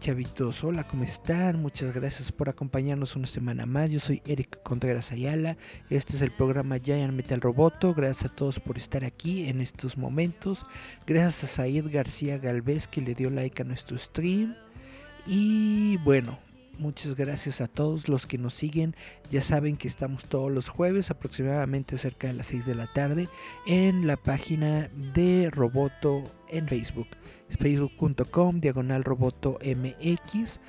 Chavitos, hola, ¿cómo están? Muchas gracias por acompañarnos una semana más. Yo soy Eric Contreras Ayala. Este es el programa Giant Metal Roboto. Gracias a todos por estar aquí en estos momentos. Gracias a Said García Galvez que le dio like a nuestro stream. Y bueno, muchas gracias a todos los que nos siguen. Ya saben que estamos todos los jueves, aproximadamente cerca de las 6 de la tarde, en la página de Roboto en Facebook facebook.com diagonal roboto mx.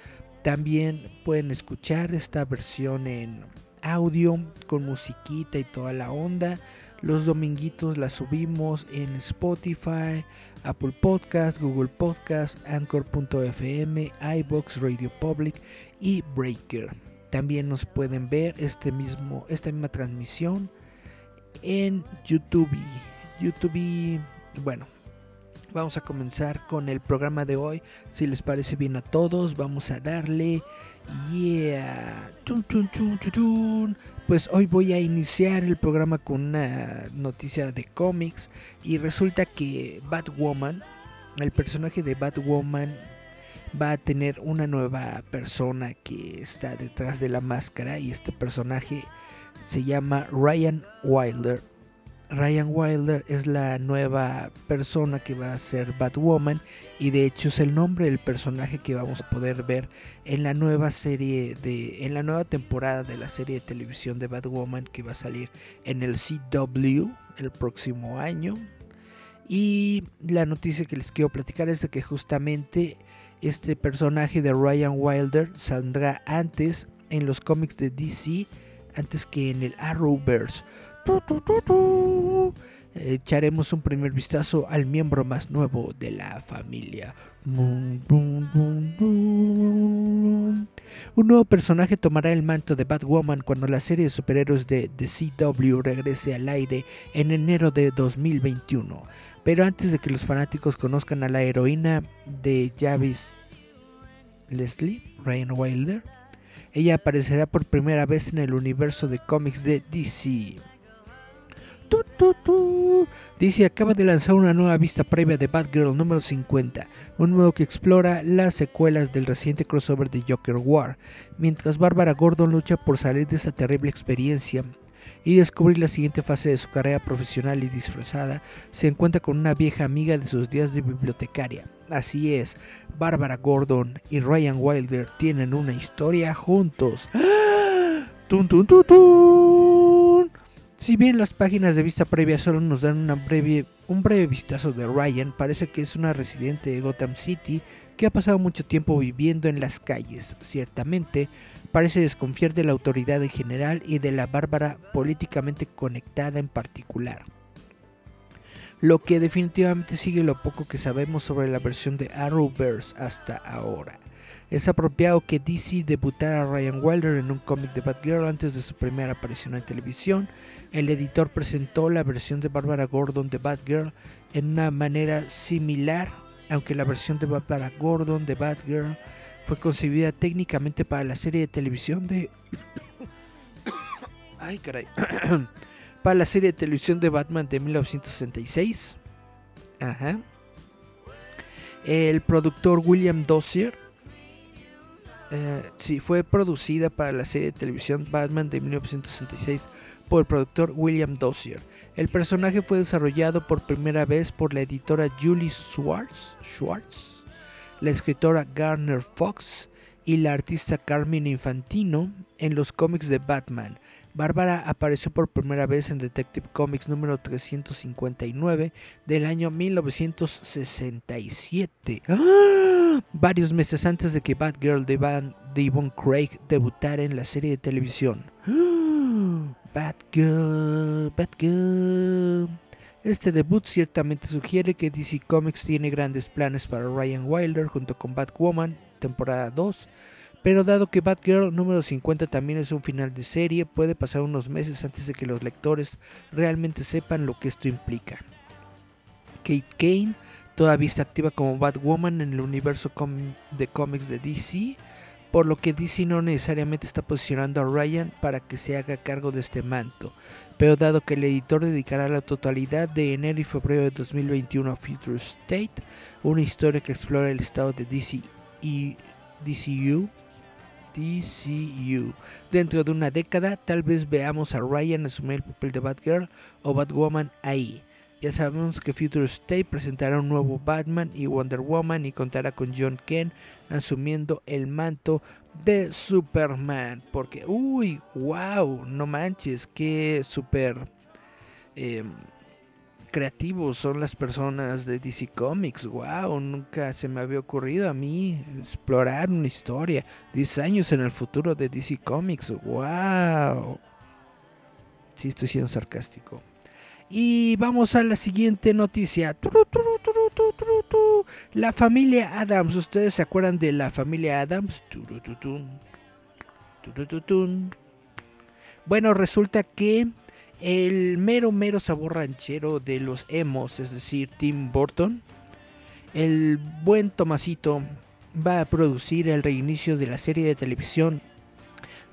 También pueden escuchar esta versión en audio con musiquita y toda la onda. Los dominguitos la subimos en Spotify, Apple Podcast, Google Podcast, Anchor.fm, iBox, Radio Public y Breaker. También nos pueden ver este mismo, esta misma transmisión en YouTube. YouTube, bueno, Vamos a comenzar con el programa de hoy. Si les parece bien a todos, vamos a darle. Yeah. pues hoy voy a iniciar el programa con una noticia de cómics. Y resulta que Batwoman, el personaje de Batwoman, va a tener una nueva persona que está detrás de la máscara. Y este personaje se llama Ryan Wilder Ryan Wilder es la nueva persona que va a ser Batwoman y de hecho es el nombre del personaje que vamos a poder ver en la nueva serie de en la nueva temporada de la serie de televisión de Batwoman que va a salir en el CW el próximo año. Y la noticia que les quiero platicar es de que justamente este personaje de Ryan Wilder saldrá antes en los cómics de DC antes que en el Arrowverse echaremos un primer vistazo al miembro más nuevo de la familia. Un nuevo personaje tomará el manto de Batwoman cuando la serie de superhéroes de The CW regrese al aire en enero de 2021. Pero antes de que los fanáticos conozcan a la heroína de Javis Leslie, Ryan Wilder, ella aparecerá por primera vez en el universo de cómics de DC. Dice acaba de lanzar una nueva vista previa de Batgirl número 50, un nuevo que explora las secuelas del reciente crossover de Joker War, mientras Bárbara Gordon lucha por salir de esa terrible experiencia y descubrir la siguiente fase de su carrera profesional y disfrazada, se encuentra con una vieja amiga de sus días de bibliotecaria. Así es, Bárbara Gordon y Ryan Wilder tienen una historia juntos. ¡Tun, tun, si bien las páginas de vista previa solo nos dan un breve vistazo de Ryan, parece que es una residente de Gotham City que ha pasado mucho tiempo viviendo en las calles. Ciertamente, parece desconfiar de la autoridad en general y de la Bárbara políticamente conectada en particular. Lo que definitivamente sigue lo poco que sabemos sobre la versión de Arrowverse hasta ahora. Es apropiado que DC debutara a Ryan Wilder en un cómic de Batgirl antes de su primera aparición en televisión. El editor presentó la versión de Barbara Gordon de Batgirl en una manera similar, aunque la versión de Barbara Gordon de Batgirl fue concebida técnicamente para la serie de televisión de Ay, caray. para la serie de televisión de Batman de 1966. Ajá. El productor William Dossier eh, sí, fue producida para la serie de televisión Batman de 1966 por el productor William Dossier. El personaje fue desarrollado por primera vez por la editora Julie Schwartz, la escritora Garner Fox y la artista Carmen Infantino en los cómics de Batman. Bárbara apareció por primera vez en Detective Comics número 359 del año 1967. ¡Ah! Varios meses antes de que Batgirl de, Van, Craig debutara en la serie de televisión. ¡Ah! Batgirl, Batgirl. Este debut ciertamente sugiere que DC Comics tiene grandes planes para Ryan Wilder junto con Batwoman, temporada 2. Pero dado que Batgirl número 50 también es un final de serie, puede pasar unos meses antes de que los lectores realmente sepan lo que esto implica. Kate Kane todavía está activa como Batwoman en el universo de cómics de DC, por lo que DC no necesariamente está posicionando a Ryan para que se haga cargo de este manto. Pero dado que el editor dedicará la totalidad de enero y febrero de 2021 a Future State, una historia que explora el estado de DC y DCU, DCU. Dentro de una década, tal vez veamos a Ryan asumir el papel de Batgirl o Batwoman ahí. Ya sabemos que Future State presentará un nuevo Batman y Wonder Woman y contará con John Kent asumiendo el manto de Superman. Porque, uy, wow, no manches, qué super em, creativos son las personas de DC Comics. Wow, nunca se me había ocurrido a mí explorar una historia 10 años en el futuro de DC Comics. Wow. Sí, estoy siendo sarcástico. Y vamos a la siguiente noticia. La familia Adams. ¿Ustedes se acuerdan de la familia Adams? Bueno, resulta que el mero mero sabor ranchero de los emos, es decir, Tim Burton, el buen Tomasito va a producir el reinicio de la serie de televisión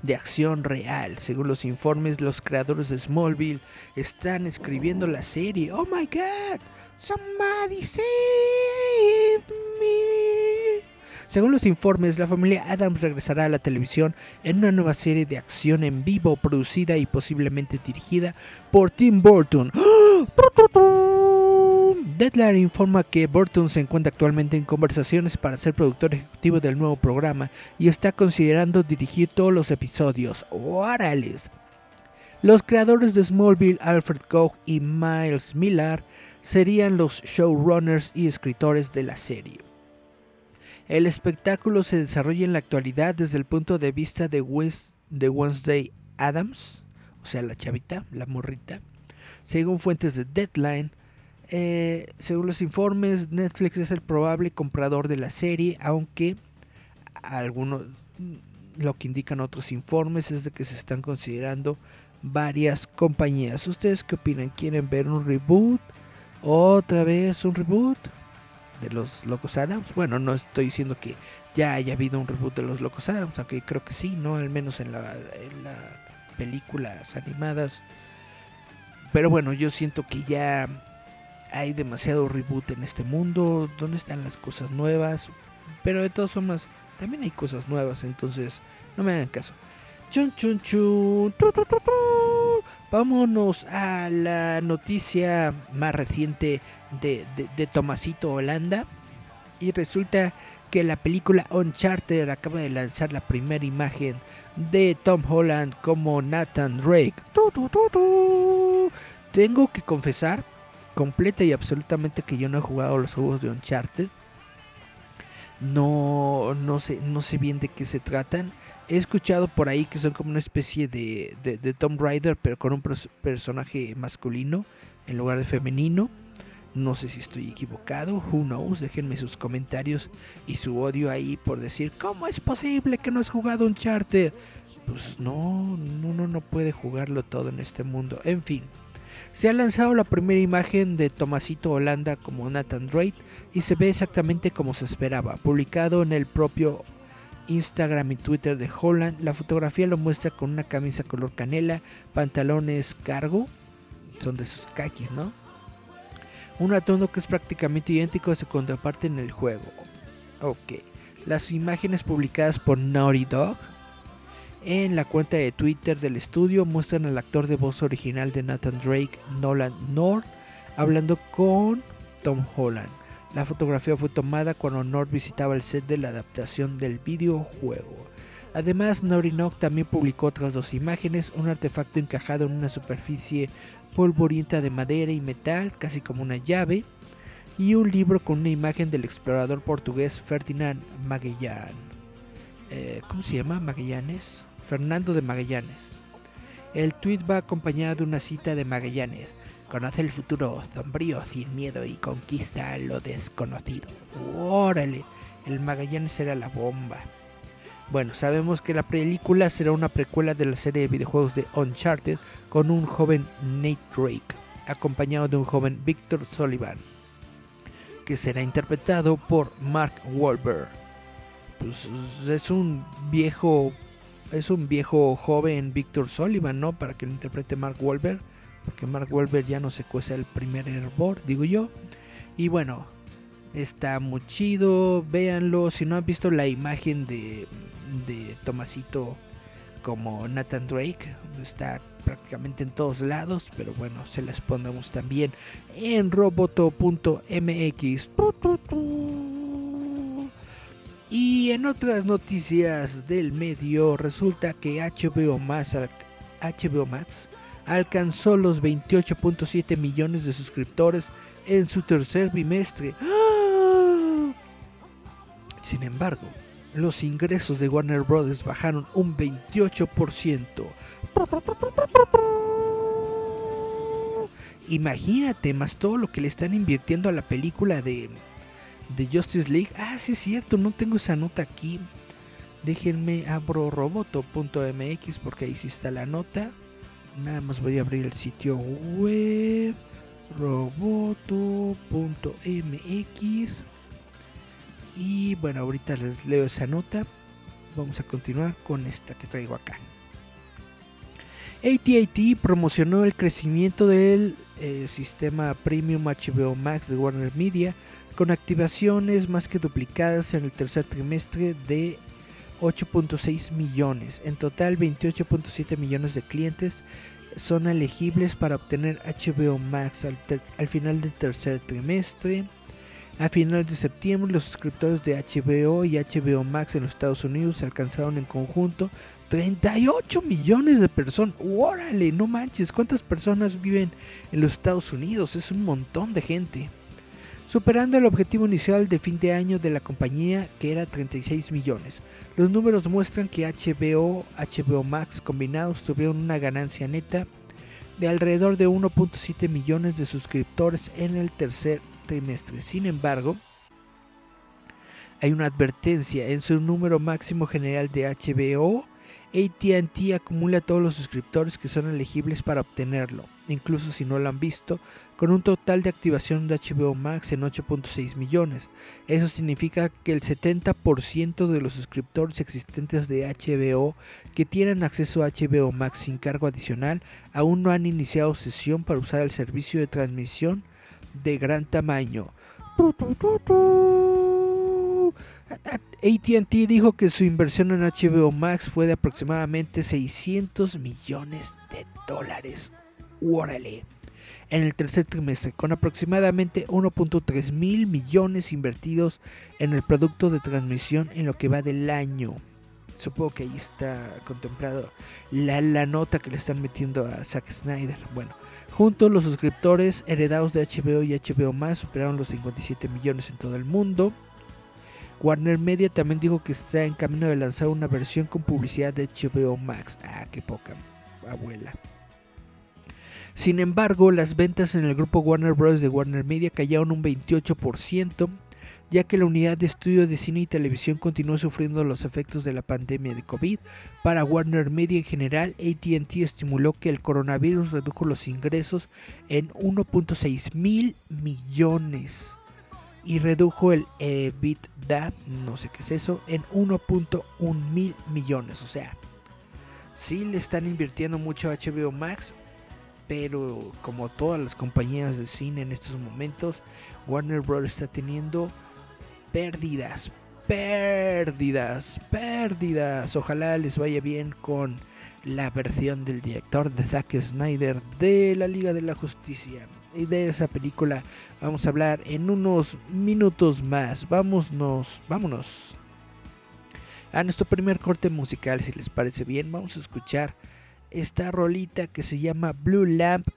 de acción real. Según los informes, los creadores de Smallville están escribiendo la serie. Oh my god, somebody save me. Según los informes, la familia Adams regresará a la televisión en una nueva serie de acción en vivo producida y posiblemente dirigida por Tim Burton. Deadline informa que Burton se encuentra actualmente en conversaciones para ser productor ejecutivo del nuevo programa y está considerando dirigir todos los episodios. ¡Órales! Los creadores de Smallville, Alfred Koch y Miles Millar, serían los showrunners y escritores de la serie. El espectáculo se desarrolla en la actualidad desde el punto de vista de, de Wednesday Adams, o sea, la chavita, la morrita. Según fuentes de Deadline, eh, según los informes, Netflix es el probable comprador de la serie, aunque algunos, lo que indican otros informes es de que se están considerando varias compañías. ¿Ustedes qué opinan? ¿Quieren ver un reboot? ¿Otra vez un reboot? De los Locos Adams. Bueno, no estoy diciendo que ya haya habido un reboot de los Locos Adams, aunque creo que sí, ¿no? Al menos en las la películas animadas. Pero bueno, yo siento que ya hay demasiado reboot en este mundo, ¿dónde están las cosas nuevas? Pero de todas formas, también hay cosas nuevas, entonces no me hagan caso. Chun, chun, chun. Vámonos a la noticia más reciente de, de, Tomasito Holanda. Y resulta que la película Uncharted acaba de lanzar la primera imagen de Tom Holland como Nathan Drake. Tengo que confesar completa y absolutamente que yo no he jugado los juegos de Uncharted. No, no, sé, no sé bien de qué se tratan. He escuchado por ahí que son como una especie de, de, de Tomb Raider, pero con un personaje masculino en lugar de femenino. No sé si estoy equivocado, who knows, déjenme sus comentarios y su odio ahí por decir, ¿cómo es posible que no has jugado Uncharted? Pues no, uno no puede jugarlo todo en este mundo. En fin, se ha lanzado la primera imagen de Tomasito Holanda como Nathan Drake y se ve exactamente como se esperaba. Publicado en el propio Instagram y Twitter de Holland, la fotografía lo muestra con una camisa color canela, pantalones cargo, son de sus kakis, ¿no? Un atuendo que es prácticamente idéntico a su contraparte en el juego. Ok. Las imágenes publicadas por Naughty Dog en la cuenta de Twitter del estudio muestran al actor de voz original de Nathan Drake, Nolan North, hablando con Tom Holland. La fotografía fue tomada cuando North visitaba el set de la adaptación del videojuego. Además, Naughty también publicó otras dos imágenes, un artefacto encajado en una superficie polvorienta de madera y metal, casi como una llave, y un libro con una imagen del explorador portugués Ferdinand Magellan. Eh, ¿Cómo se llama? Magallanes. Fernando de Magallanes. El tweet va acompañado de una cita de Magallanes. Conoce el futuro sombrío sin miedo y conquista lo desconocido. Órale, el Magallanes era la bomba. Bueno, sabemos que la película será una precuela de la serie de videojuegos de Uncharted con un joven Nate Drake, acompañado de un joven Victor Sullivan, que será interpretado por Mark Wahlberg. Pues es un viejo, es un viejo joven Victor Sullivan, ¿no? Para que lo interprete Mark Wahlberg, porque Mark Wahlberg ya no se cuece el primer hervor, digo yo. Y bueno, está muy chido, véanlo. Si no han visto la imagen de de Tomasito como Nathan Drake. Está prácticamente en todos lados, pero bueno, se las pondremos también en roboto.mx. Y en otras noticias del medio, resulta que HBO Max, alcanzó los 28.7 millones de suscriptores en su tercer bimestre. ¡Ah! Sin embargo, los ingresos de Warner Bros. bajaron un 28%. Imagínate, más todo lo que le están invirtiendo a la película de, de Justice League. Ah, sí es cierto, no tengo esa nota aquí. Déjenme abro roboto.mx porque ahí sí está la nota. Nada más voy a abrir el sitio web roboto.mx y bueno, ahorita les leo esa nota. Vamos a continuar con esta que traigo acá. ATT promocionó el crecimiento del eh, sistema Premium HBO Max de Warner Media con activaciones más que duplicadas en el tercer trimestre de 8.6 millones. En total 28.7 millones de clientes son elegibles para obtener HBO Max al final del tercer trimestre. A finales de septiembre, los suscriptores de HBO y HBO Max en los Estados Unidos alcanzaron en conjunto 38 millones de personas. ¡Órale! No manches, ¿cuántas personas viven en los Estados Unidos? Es un montón de gente. Superando el objetivo inicial de fin de año de la compañía, que era 36 millones. Los números muestran que HBO, HBO Max combinados tuvieron una ganancia neta de alrededor de 1.7 millones de suscriptores en el tercer trimestre. Sin embargo, hay una advertencia en su número máximo general de HBO. ATT acumula todos los suscriptores que son elegibles para obtenerlo, incluso si no lo han visto, con un total de activación de HBO Max en 8.6 millones. Eso significa que el 70% de los suscriptores existentes de HBO que tienen acceso a HBO Max sin cargo adicional aún no han iniciado sesión para usar el servicio de transmisión de gran tamaño. ATT dijo que su inversión en HBO Max fue de aproximadamente 600 millones de dólares. Órale. En el tercer trimestre, con aproximadamente 1.3 mil millones invertidos en el producto de transmisión en lo que va del año. Supongo que ahí está contemplado la, la nota que le están metiendo a Zack Snyder. Bueno, Juntos, los suscriptores heredados de HBO y HBO Max superaron los 57 millones en todo el mundo. Warner Media también dijo que está en camino de lanzar una versión con publicidad de HBO Max. Ah, qué poca abuela. Sin embargo, las ventas en el grupo Warner Bros. de Warner Media cayeron un 28%, ya que la unidad de estudio de cine y televisión continuó sufriendo los efectos de la pandemia de COVID. Para Warner Media en general, ATT estimuló que el coronavirus redujo los ingresos en 1.6 mil millones y redujo el EBITDA, no sé qué es eso, en 1.1 mil millones. O sea, sí le están invirtiendo mucho a HBO Max, pero como todas las compañías de cine en estos momentos, Warner Bros. está teniendo pérdidas, pérdidas, pérdidas. Ojalá les vaya bien con la versión del director de Zack Snyder de la Liga de la Justicia. Y de esa película vamos a hablar en unos minutos más. Vámonos, vámonos. A nuestro primer corte musical, si les parece bien, vamos a escuchar esta rolita que se llama Blue Lamp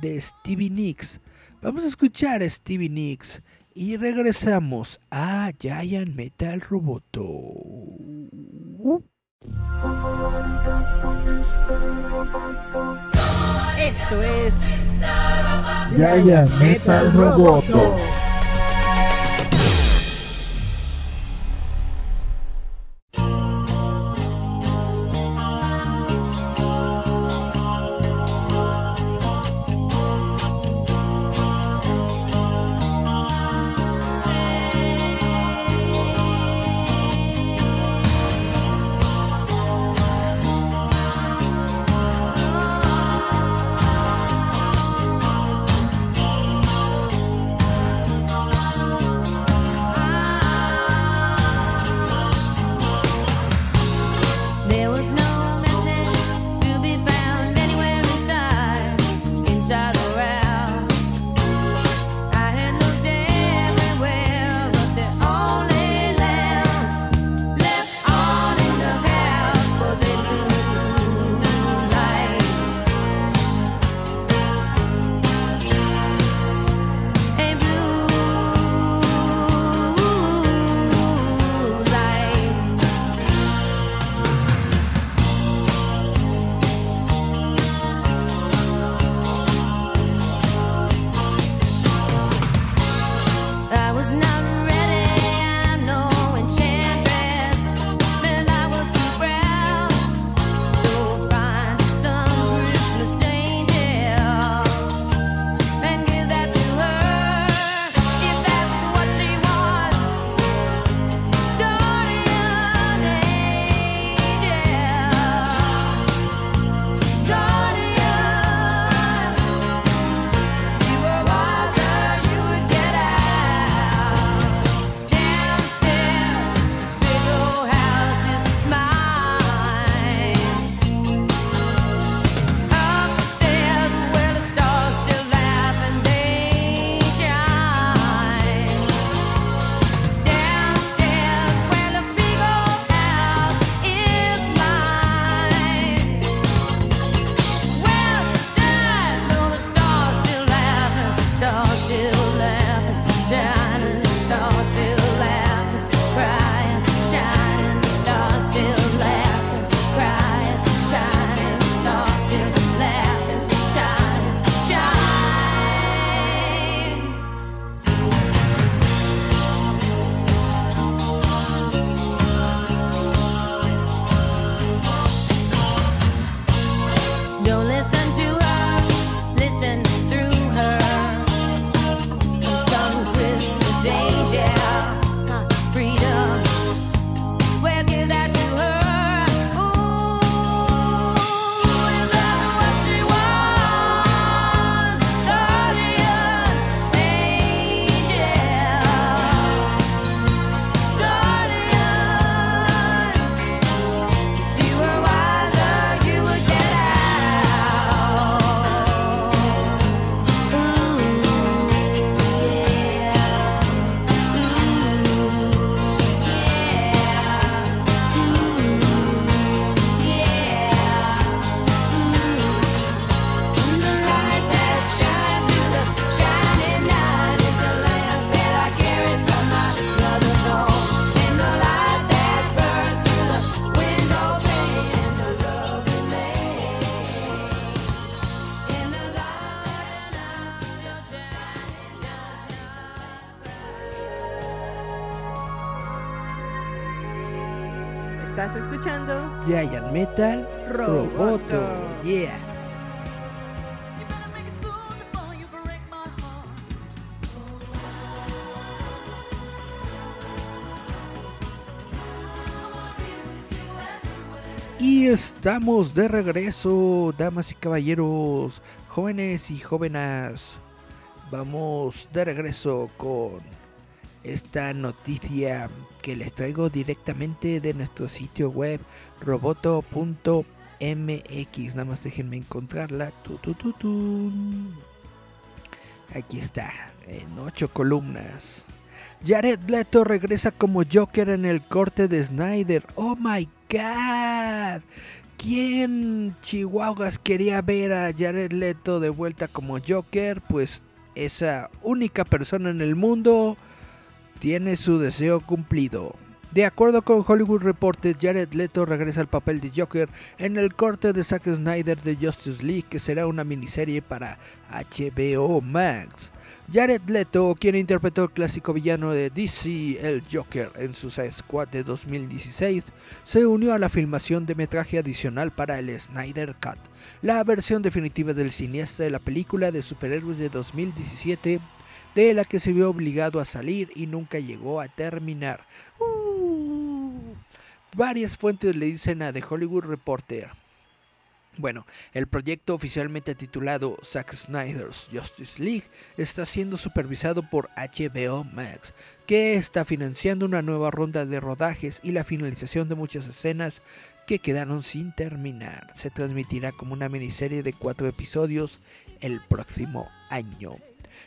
de Stevie Nicks. Vamos a escuchar a Stevie Nicks y regresamos a Giant Metal Roboto. Esto es Giant Metal Roboto. Estamos de regreso, damas y caballeros, jóvenes y jóvenes. Vamos de regreso con esta noticia que les traigo directamente de nuestro sitio web roboto.mx. Nada más déjenme encontrarla. Aquí está, en ocho columnas. Jared Leto regresa como Joker en el corte de Snyder. ¡Oh my god! ¿Quién Chihuahuas quería ver a Jared Leto de vuelta como Joker? Pues esa única persona en el mundo tiene su deseo cumplido. De acuerdo con Hollywood Reporter, Jared Leto regresa al papel de Joker en el corte de Zack Snyder de Justice League, que será una miniserie para HBO Max. Jared Leto, quien interpretó el clásico villano de DC, el Joker, en Suicide Squad de 2016, se unió a la filmación de metraje adicional para el Snyder Cut, la versión definitiva del cineasta de la película de superhéroes de 2017, de la que se vio obligado a salir y nunca llegó a terminar. Uh, varias fuentes le dicen a The Hollywood Reporter. Bueno, el proyecto oficialmente titulado Zack Snyder's Justice League está siendo supervisado por HBO Max, que está financiando una nueva ronda de rodajes y la finalización de muchas escenas que quedaron sin terminar. Se transmitirá como una miniserie de cuatro episodios el próximo año.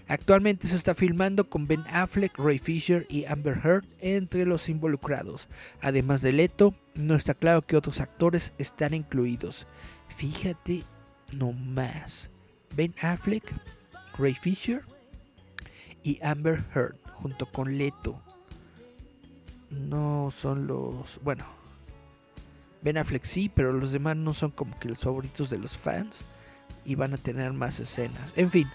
Actualmente se está filmando con Ben Affleck, Ray Fisher y Amber Heard entre los involucrados. Además de Leto, no está claro que otros actores están incluidos. Fíjate nomás. Ben Affleck, Ray Fisher y Amber Heard junto con Leto. No son los... Bueno. Ben Affleck sí, pero los demás no son como que los favoritos de los fans. Y van a tener más escenas. En fin.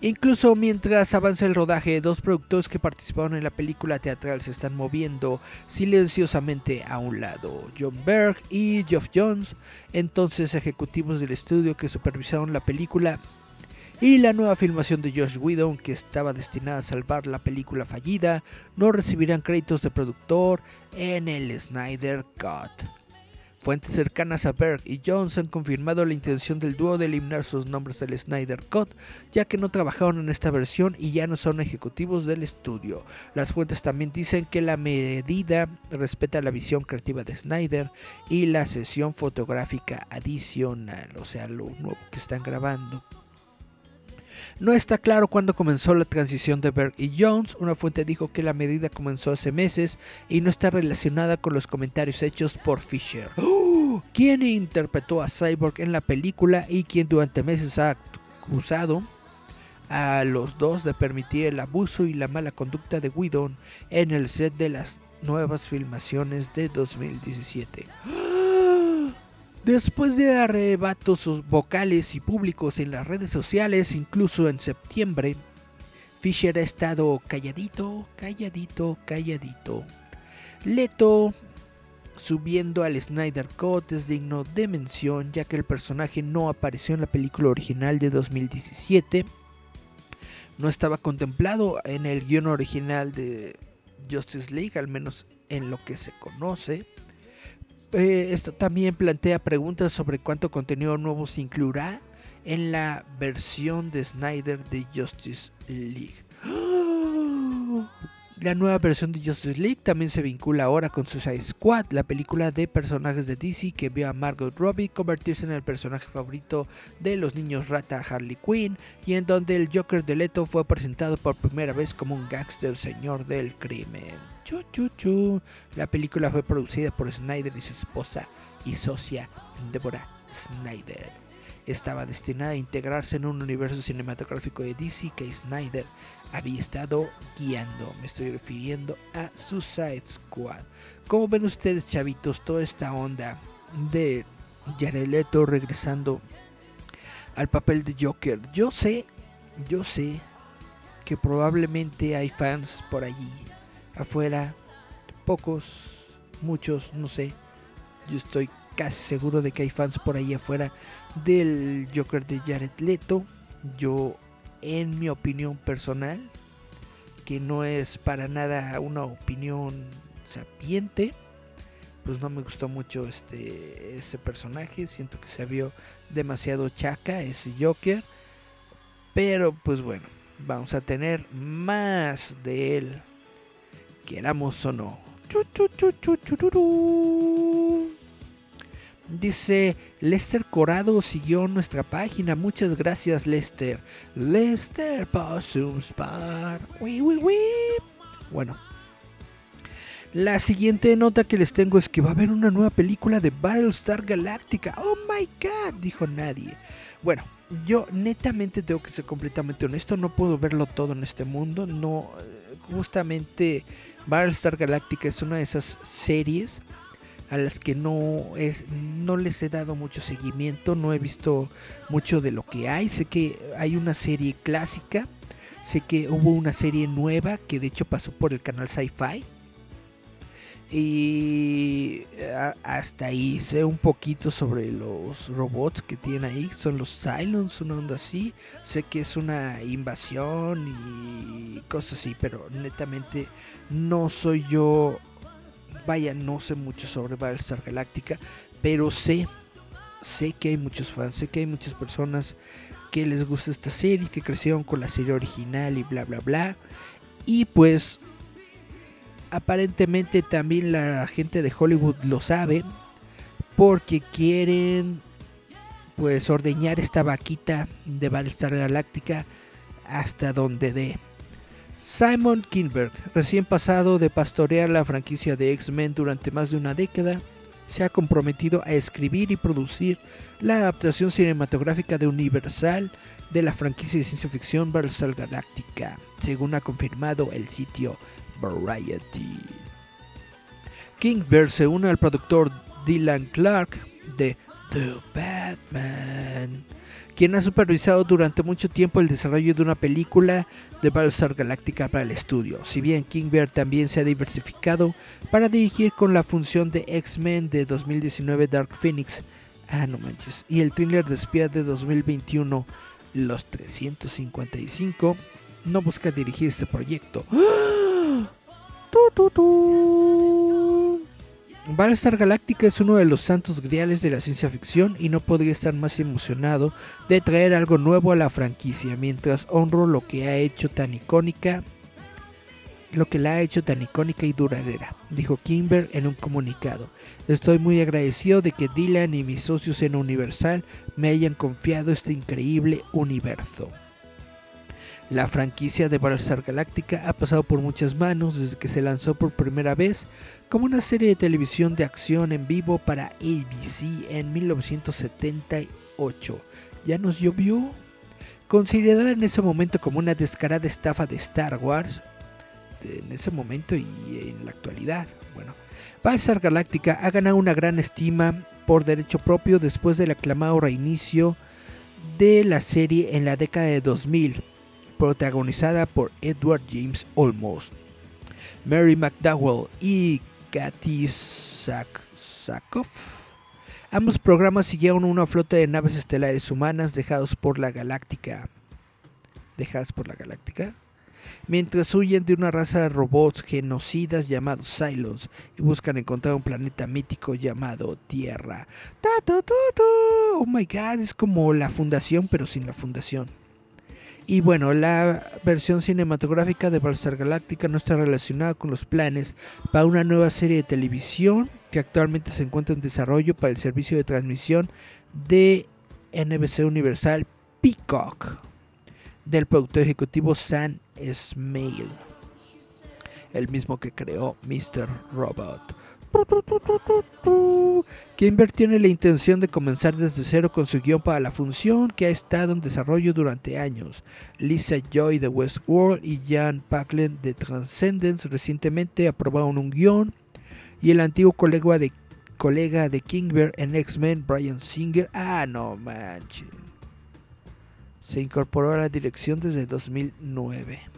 Incluso mientras avanza el rodaje, dos productores que participaron en la película teatral se están moviendo silenciosamente a un lado, John Berg y Geoff Jones, entonces ejecutivos del estudio que supervisaron la película, y la nueva filmación de Josh Whedon, que estaba destinada a salvar la película fallida, no recibirán créditos de productor en el Snyder Cut. Fuentes cercanas a Berg y Jones han confirmado la intención del dúo de eliminar sus nombres del Snyder Cut, ya que no trabajaron en esta versión y ya no son ejecutivos del estudio. Las fuentes también dicen que la medida respeta la visión creativa de Snyder y la sesión fotográfica adicional, o sea, lo nuevo que están grabando. No está claro cuándo comenzó la transición de Berg y Jones. Una fuente dijo que la medida comenzó hace meses y no está relacionada con los comentarios hechos por Fisher, ¡Oh! quien interpretó a Cyborg en la película y quien durante meses ha acusado a los dos de permitir el abuso y la mala conducta de Whedon en el set de las nuevas filmaciones de 2017. Después de arrebatos vocales y públicos en las redes sociales, incluso en septiembre, Fisher ha estado calladito, calladito, calladito. Leto subiendo al Snyder Cut es digno de mención ya que el personaje no apareció en la película original de 2017. No estaba contemplado en el guion original de Justice League, al menos en lo que se conoce. Eh, esto también plantea preguntas sobre cuánto contenido nuevo se incluirá en la versión de Snyder de Justice League. La nueva versión de Justice League también se vincula ahora con Suicide Squad, la película de personajes de DC que vio a Margot Robbie convertirse en el personaje favorito de los niños rata Harley Quinn y en donde el Joker de Leto fue presentado por primera vez como un gangster señor del crimen. Chu, chu, chu. La película fue producida por Snyder y su esposa y socia Deborah Snyder. Estaba destinada a integrarse en un universo cinematográfico de DC que Snyder había estado guiando. Me estoy refiriendo a Suicide Squad. ¿Cómo ven ustedes, chavitos, toda esta onda de Jared Leto regresando al papel de Joker? Yo sé, yo sé que probablemente hay fans por allí afuera, pocos, muchos, no sé. Yo estoy casi seguro de que hay fans por ahí afuera del Joker de Jared Leto. Yo, en mi opinión personal, que no es para nada una opinión sapiente, pues no me gustó mucho este ese personaje. Siento que se vio demasiado chaca ese Joker. Pero pues bueno, vamos a tener más de él queramos o no. Dice Lester Corado siguió nuestra página. Muchas gracias, Lester. Lester. Ui, ui, ui. Bueno. La siguiente nota que les tengo es que va a haber una nueva película de Battlestar Galactica. Oh my god, dijo nadie. Bueno, yo netamente tengo que ser completamente honesto. No puedo verlo todo en este mundo. No justamente Battlestar Galactica es una de esas series a las que no es no les he dado mucho seguimiento, no he visto mucho de lo que hay, sé que hay una serie clásica, sé que hubo una serie nueva que de hecho pasó por el canal Sci-Fi. Y a- hasta ahí sé un poquito sobre los robots que tienen ahí, son los Cylons, una onda así, sé que es una invasión y cosas así, pero netamente no soy yo vaya, no sé mucho sobre Battlestar Galactica, pero sé, sé que hay muchos fans, sé que hay muchas personas que les gusta esta serie, que crecieron con la serie original y bla bla bla. Y pues aparentemente también la gente de Hollywood lo sabe porque quieren pues ordeñar esta vaquita de Battlestar Galactica hasta donde dé. Simon Kinberg, recién pasado de pastorear la franquicia de X-Men durante más de una década, se ha comprometido a escribir y producir la adaptación cinematográfica de Universal de la franquicia de ciencia ficción Battlestar Galactica, según ha confirmado el sitio Variety. Kingbird se une al productor Dylan Clark de The Batman, quien ha supervisado durante mucho tiempo el desarrollo de una película de Battlestar Galactica para el estudio. Si bien Kingbird también se ha diversificado para dirigir con la función de X-Men de 2019 Dark Phoenix, ah no manches, y el thriller de espía de 2021 Los 355, no busca dirigir este proyecto. Tu, tu, tu. Battlestar Galactica es uno de los santos griales de la ciencia ficción y no podría estar más emocionado de traer algo nuevo a la franquicia mientras honro lo que ha hecho tan icónica lo que la ha hecho tan icónica y duradera, dijo Kimber en un comunicado. Estoy muy agradecido de que Dylan y mis socios en Universal me hayan confiado este increíble universo. La franquicia de Battlestar Galactica ha pasado por muchas manos desde que se lanzó por primera vez como una serie de televisión de acción en vivo para ABC en 1978. ¿Ya nos llovió? Considerada en ese momento como una descarada estafa de Star Wars, en ese momento y en la actualidad, bueno, Battlestar Galactica ha ganado una gran estima por derecho propio después del aclamado reinicio de la serie en la década de 2000, protagonizada por Edward James Olmos, Mary McDowell y Sak- Sackhoff. Ambos programas siguieron una flota de naves estelares humanas dejados por la Galáctica. ¿Dejadas por la Galáctica? Mientras huyen de una raza de robots genocidas llamados Cylons y buscan encontrar un planeta mítico llamado Tierra. Oh my god, es como la fundación pero sin la fundación. Y bueno, la versión cinematográfica de Battlestar Galactica no está relacionada con los planes para una nueva serie de televisión que actualmente se encuentra en desarrollo para el servicio de transmisión de NBC Universal Peacock del productor ejecutivo Sam Smale, el mismo que creó Mr. Robot. Kimber tiene la intención de comenzar desde cero con su guion para la función que ha estado en desarrollo durante años. Lisa Joy de Westworld y Jan Packlin de Transcendence recientemente aprobaron un guion y el antiguo colega de, colega de Kimber en X-Men, Brian Singer, ah no manches, se incorporó a la dirección desde 2009.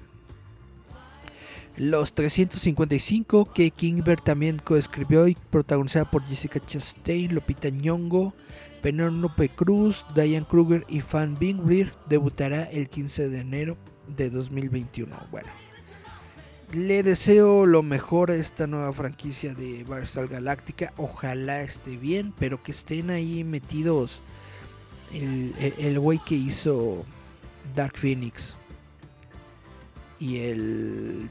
Los 355, que Kingbert también coescribió y protagonizada por Jessica Chastain, Lupita Nyong'o, Penélope Cruz, Diane Kruger y Fan Bingbir, debutará el 15 de enero de 2021. Bueno, le deseo lo mejor a esta nueva franquicia de Battlestar Galactica. Ojalá esté bien, pero que estén ahí metidos el el- el güey que hizo Dark Phoenix y el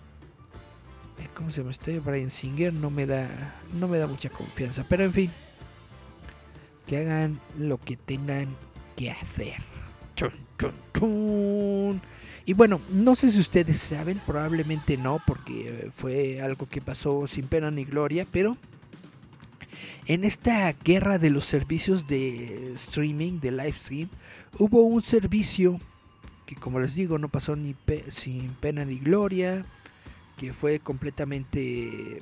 ¿cómo se llama este? Brian Singer no me da no me da mucha confianza, pero en fin, que hagan lo que tengan que hacer. Chun. Y bueno, no sé si ustedes saben, probablemente no, porque eh, fue algo que pasó sin pena ni gloria, pero en esta guerra de los servicios de streaming, de live stream, hubo un servicio que como les digo no pasó ni sin pena ni gloria, que fue completamente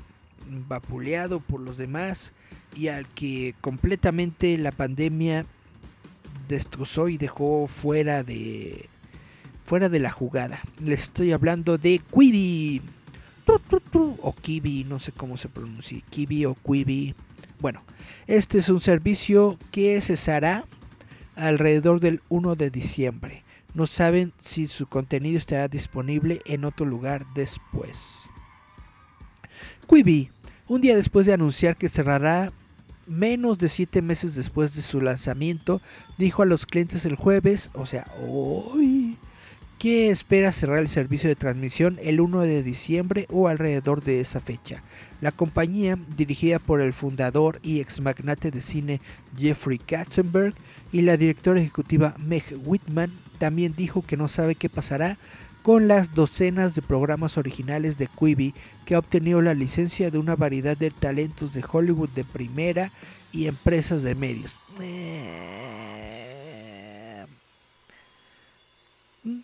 vapuleado por los demás y al que completamente la pandemia destrozó y dejó fuera de fuera de la jugada. Les estoy hablando de Quibi. O Kiwi, no sé cómo se pronuncia, Kiwi o Quibi. Bueno, este es un servicio que cesará alrededor del 1 de diciembre. No saben si su contenido estará disponible en otro lugar después. Quibi, un día después de anunciar que cerrará menos de 7 meses después de su lanzamiento, dijo a los clientes el jueves, o sea, hoy, que espera cerrar el servicio de transmisión el 1 de diciembre o alrededor de esa fecha. La compañía, dirigida por el fundador y ex magnate de cine Jeffrey Katzenberg y la directora ejecutiva Meg Whitman, también dijo que no sabe qué pasará con las docenas de programas originales de Quibi que ha obtenido la licencia de una variedad de talentos de Hollywood de primera y empresas de medios. Eh, mm,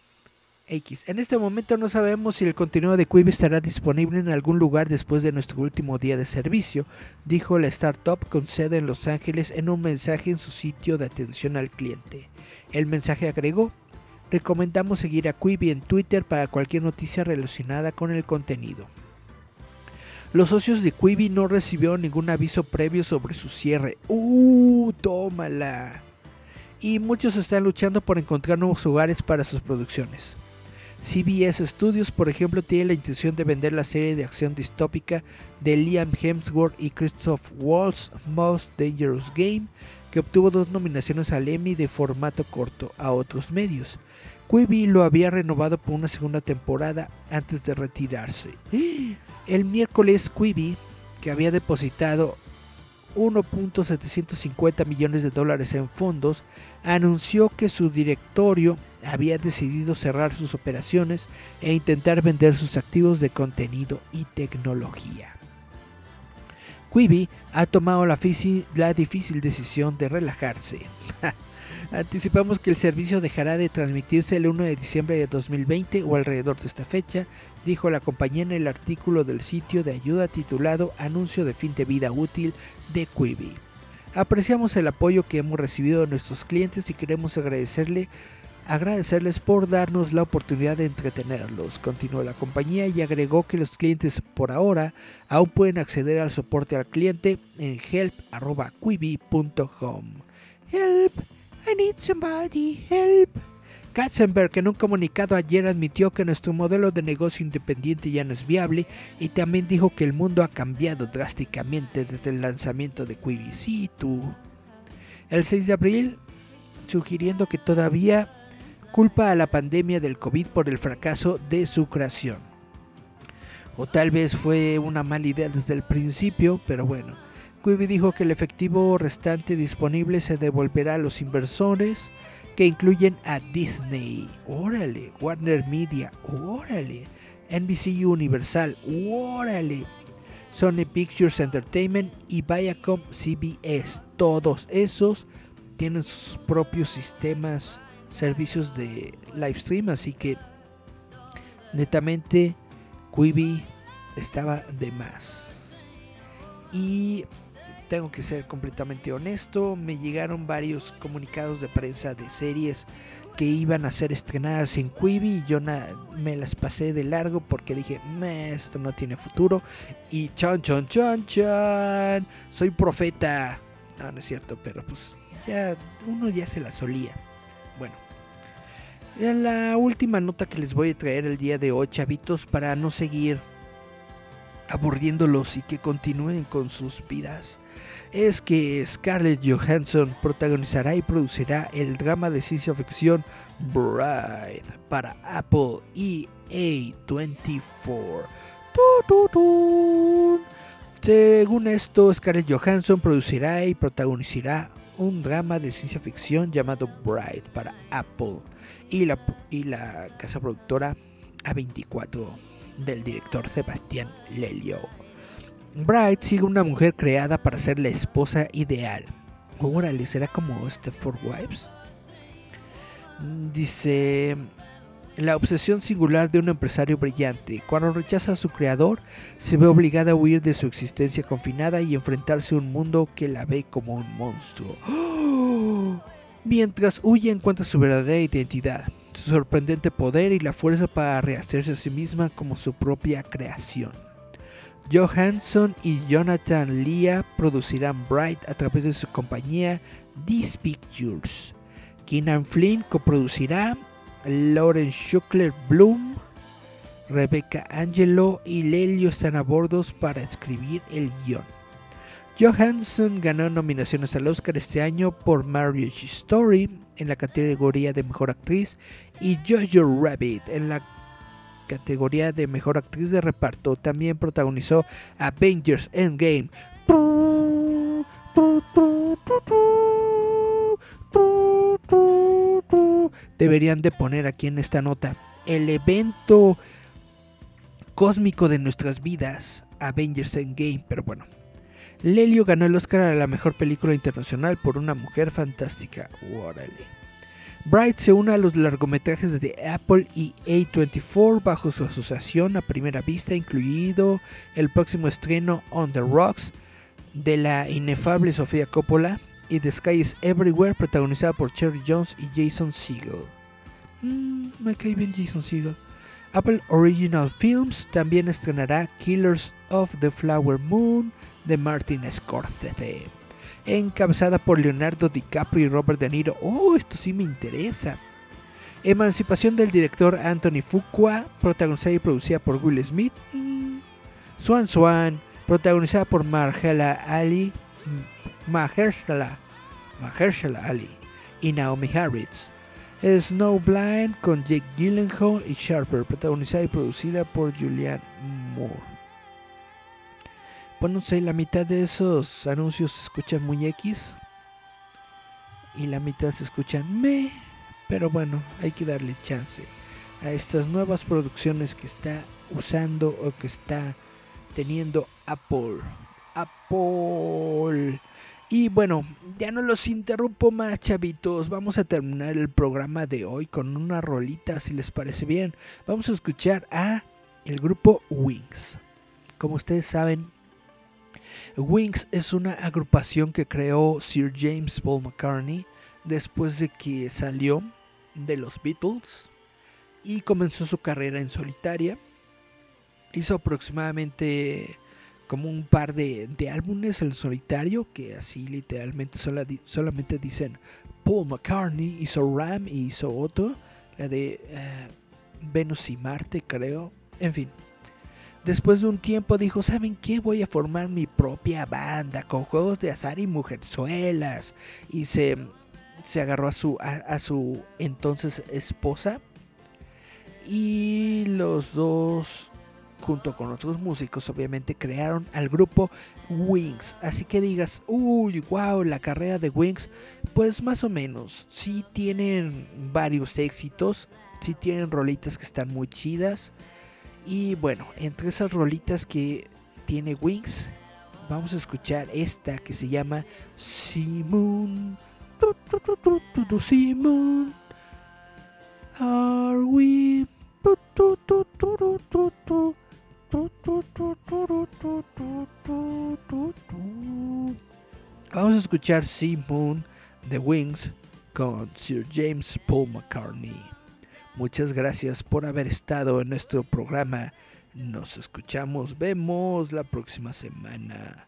En este momento no sabemos si el contenido de Quibi estará disponible en algún lugar después de nuestro último día de servicio, dijo la startup con sede en Los Ángeles en un mensaje en su sitio de atención al cliente. El mensaje agregó, recomendamos seguir a Quibi en Twitter para cualquier noticia relacionada con el contenido. Los socios de Quibi no recibieron ningún aviso previo sobre su cierre. ¡Uh! ¡Tómala! Y muchos están luchando por encontrar nuevos hogares para sus producciones. CBS Studios, por ejemplo, tiene la intención de vender la serie de acción distópica de Liam Hemsworth y Christoph Waltz, Most Dangerous Game, que obtuvo dos nominaciones al Emmy de formato corto a otros medios. Quibi lo había renovado por una segunda temporada antes de retirarse. El miércoles Quibi, que había depositado 1.750 millones de dólares en fondos, anunció que su directorio había decidido cerrar sus operaciones e intentar vender sus activos de contenido y tecnología. Quibi ha tomado la, difícil decisión de relajarse. Anticipamos que el servicio dejará de transmitirse el 1 de diciembre de 2020 o alrededor de esta fecha, dijo la compañía en el artículo del sitio de ayuda titulado Anuncio de fin de vida útil de Quibi. Apreciamos el apoyo que hemos recibido de nuestros clientes y queremos agradecerle agradecerles por darnos la oportunidad de entretenerlos, continuó la compañía y agregó que los clientes por ahora aún pueden acceder al soporte al cliente en help.quibi.com. Help, I need somebody, help. Katzenberg en un comunicado ayer admitió que nuestro modelo de negocio independiente ya no es viable y también dijo que el mundo ha cambiado drásticamente desde el lanzamiento de Quibi. Sí, tú. El 6 de abril, sugiriendo que todavía culpa a la pandemia del COVID por el fracaso de su creación. O tal vez fue una mala idea desde el principio, pero bueno. Quibi dijo que el efectivo restante disponible se devolverá a los inversores, que incluyen a Disney, órale, Warner Media, órale, NBC Universal, órale, Sony Pictures Entertainment y Viacom CBS. Todos esos tienen sus propios sistemas servicios de live stream, así que netamente Quibi estaba de más. Y tengo que ser completamente honesto, me llegaron varios comunicados de prensa de series que iban a ser estrenadas en Quibi y yo me las pasé de largo porque dije, esto no tiene futuro. Y chan, chan, chan, chan, soy profeta. No, no es cierto, pero pues ya uno ya se la solía. La última nota que les voy a traer el día de hoy, chavitos, para no seguir aburriéndolos y que continúen con sus vidas, es que Scarlett Johansson protagonizará y producirá el drama de ciencia ficción Bride para Apple EA24. Según esto, Scarlett Johansson producirá y protagonizará un drama de ciencia ficción llamado Bride para Apple y la, y la casa productora A24 del director Sebastián Lelio. Bride sigue una mujer creada para ser la esposa ideal. Órale, ¿será como Four Wives? Dice, la obsesión singular de un empresario brillante. Cuando rechaza a su creador, se ve obligada a huir de su existencia confinada y enfrentarse a un mundo que la ve como un monstruo. Mientras huye encuentra su verdadera identidad, su sorprendente poder y la fuerza para rehacerse a sí misma como su propia creación. Johansson y Jonathan Lea producirán Bright a través de su compañía These Pictures. Keenan Flynn coproducirá, Lauren Schuckler Bloom, Rebecca Angelo y Lelio están a bordos para escribir el guion. Johansson ganó nominaciones al Oscar este año por Marriage Story en la categoría de Mejor Actriz y Jojo Rabbit en la categoría de Mejor Actriz de Reparto. También protagonizó Avengers Endgame. Deberían de poner aquí en esta nota el evento cósmico de nuestras vidas, Avengers Endgame, pero bueno. Lelio ganó el Oscar a la mejor película internacional por una mujer fantástica. Órale. Bright se une a los largometrajes de Apple y A24 bajo su asociación a primera vista, incluido el próximo estreno On the Rocks de la inefable Sofía Coppola y The Sky is Everywhere, protagonizada por Cherry Jones y Jason Segel. Mm, me cae bien Jason Segel. Apple Original Films también estrenará Killers of the Flower Moon de Martin Scorsese, encabezada por Leonardo DiCaprio y Robert De Niro. Oh, esto sí me interesa. Emancipación del director Anthony Fuqua, protagonizada y producida por Will Smith. Mm. Swan Swan, protagonizada por Mahershala Ali, Mahershala, Mahershala Ali y Naomi Harris. Snowblind con Jake Gyllenhaal y Sharper, protagonizada y producida por Julianne Moore. Bueno, no sé, la mitad de esos anuncios se escuchan muy X y la mitad se escuchan me, pero bueno, hay que darle chance a estas nuevas producciones que está usando o que está teniendo Apple. Apple. Y bueno, ya no los interrumpo más, chavitos. Vamos a terminar el programa de hoy con una rolita, si les parece bien. Vamos a escuchar a el grupo Wings. Como ustedes saben, Wings es una agrupación que creó Sir James Paul McCartney después de que salió de los Beatles y comenzó su carrera en solitaria. Hizo aproximadamente como un par de, de álbumes en solitario que así literalmente sola- solamente dicen Paul McCartney hizo Ram y hizo otro, la de eh, Venus y Marte creo, en fin. Después de un tiempo dijo, ¿saben qué? Voy a formar mi propia banda con juegos de azar y mujerzuelas. Y se, se agarró a su, a su entonces esposa. Y los dos, junto con otros músicos, obviamente crearon al grupo Wings. Así que digas, uy, wow, la carrera de Wings, pues más o menos. Sí tienen varios éxitos, sí tienen rolitas que están muy chidas. Y bueno, entre esas rolitas que tiene Wings, vamos a escuchar esta que se llama Simon. Simon. Are we? Escuchar Simon de Wings con Sir James Paul McCartney. Muchas gracias por haber estado en nuestro programa. Nos escuchamos, vemos la próxima semana.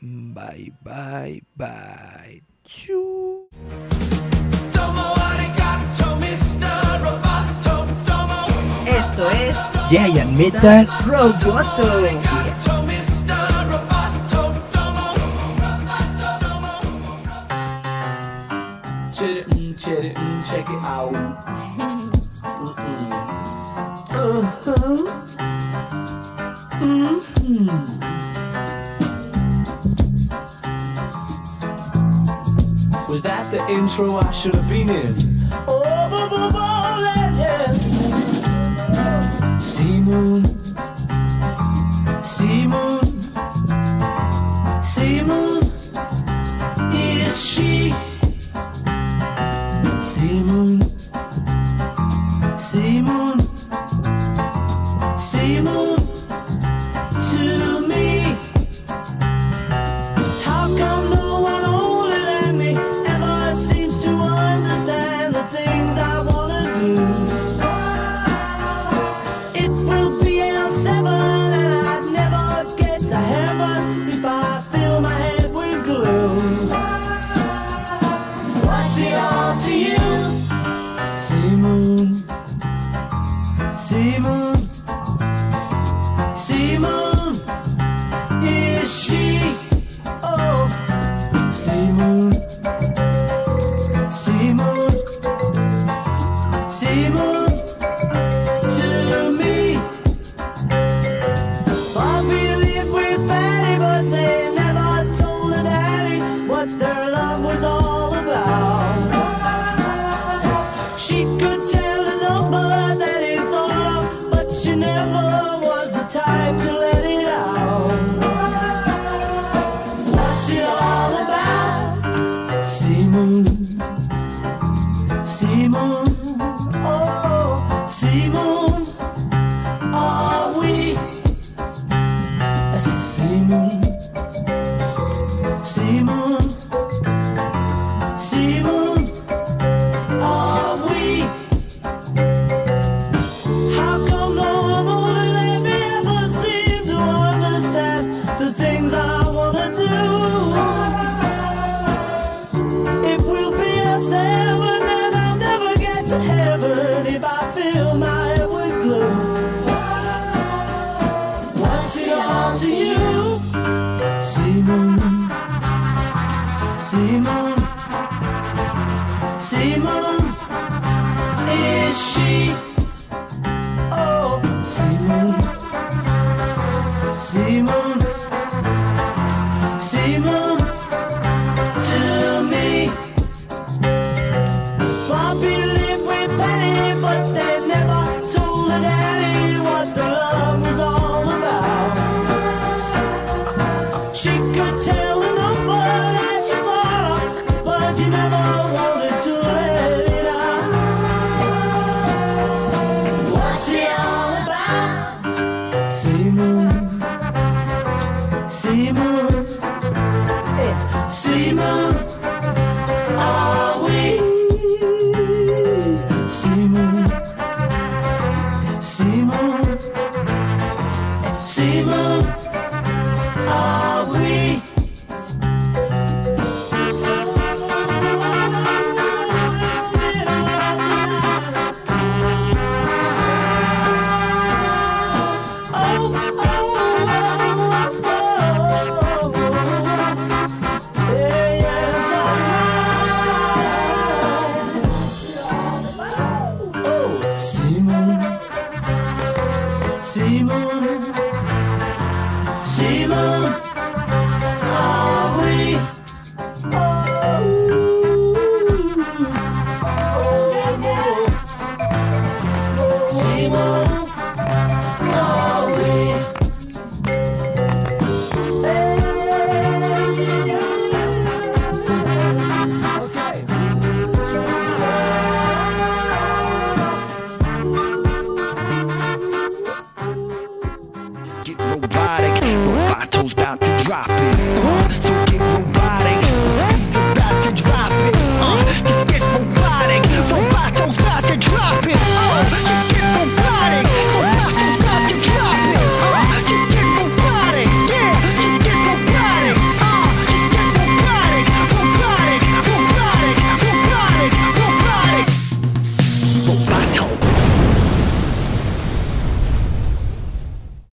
Bye, bye, bye. Chau. Esto es Giant Metal. Roboto. Check it, mm, check it, out. Mm-mm. Uh-huh. Mhm. Was that the intro I should have been in? Oh, bo- bo- bo- legend. Simon, Simon,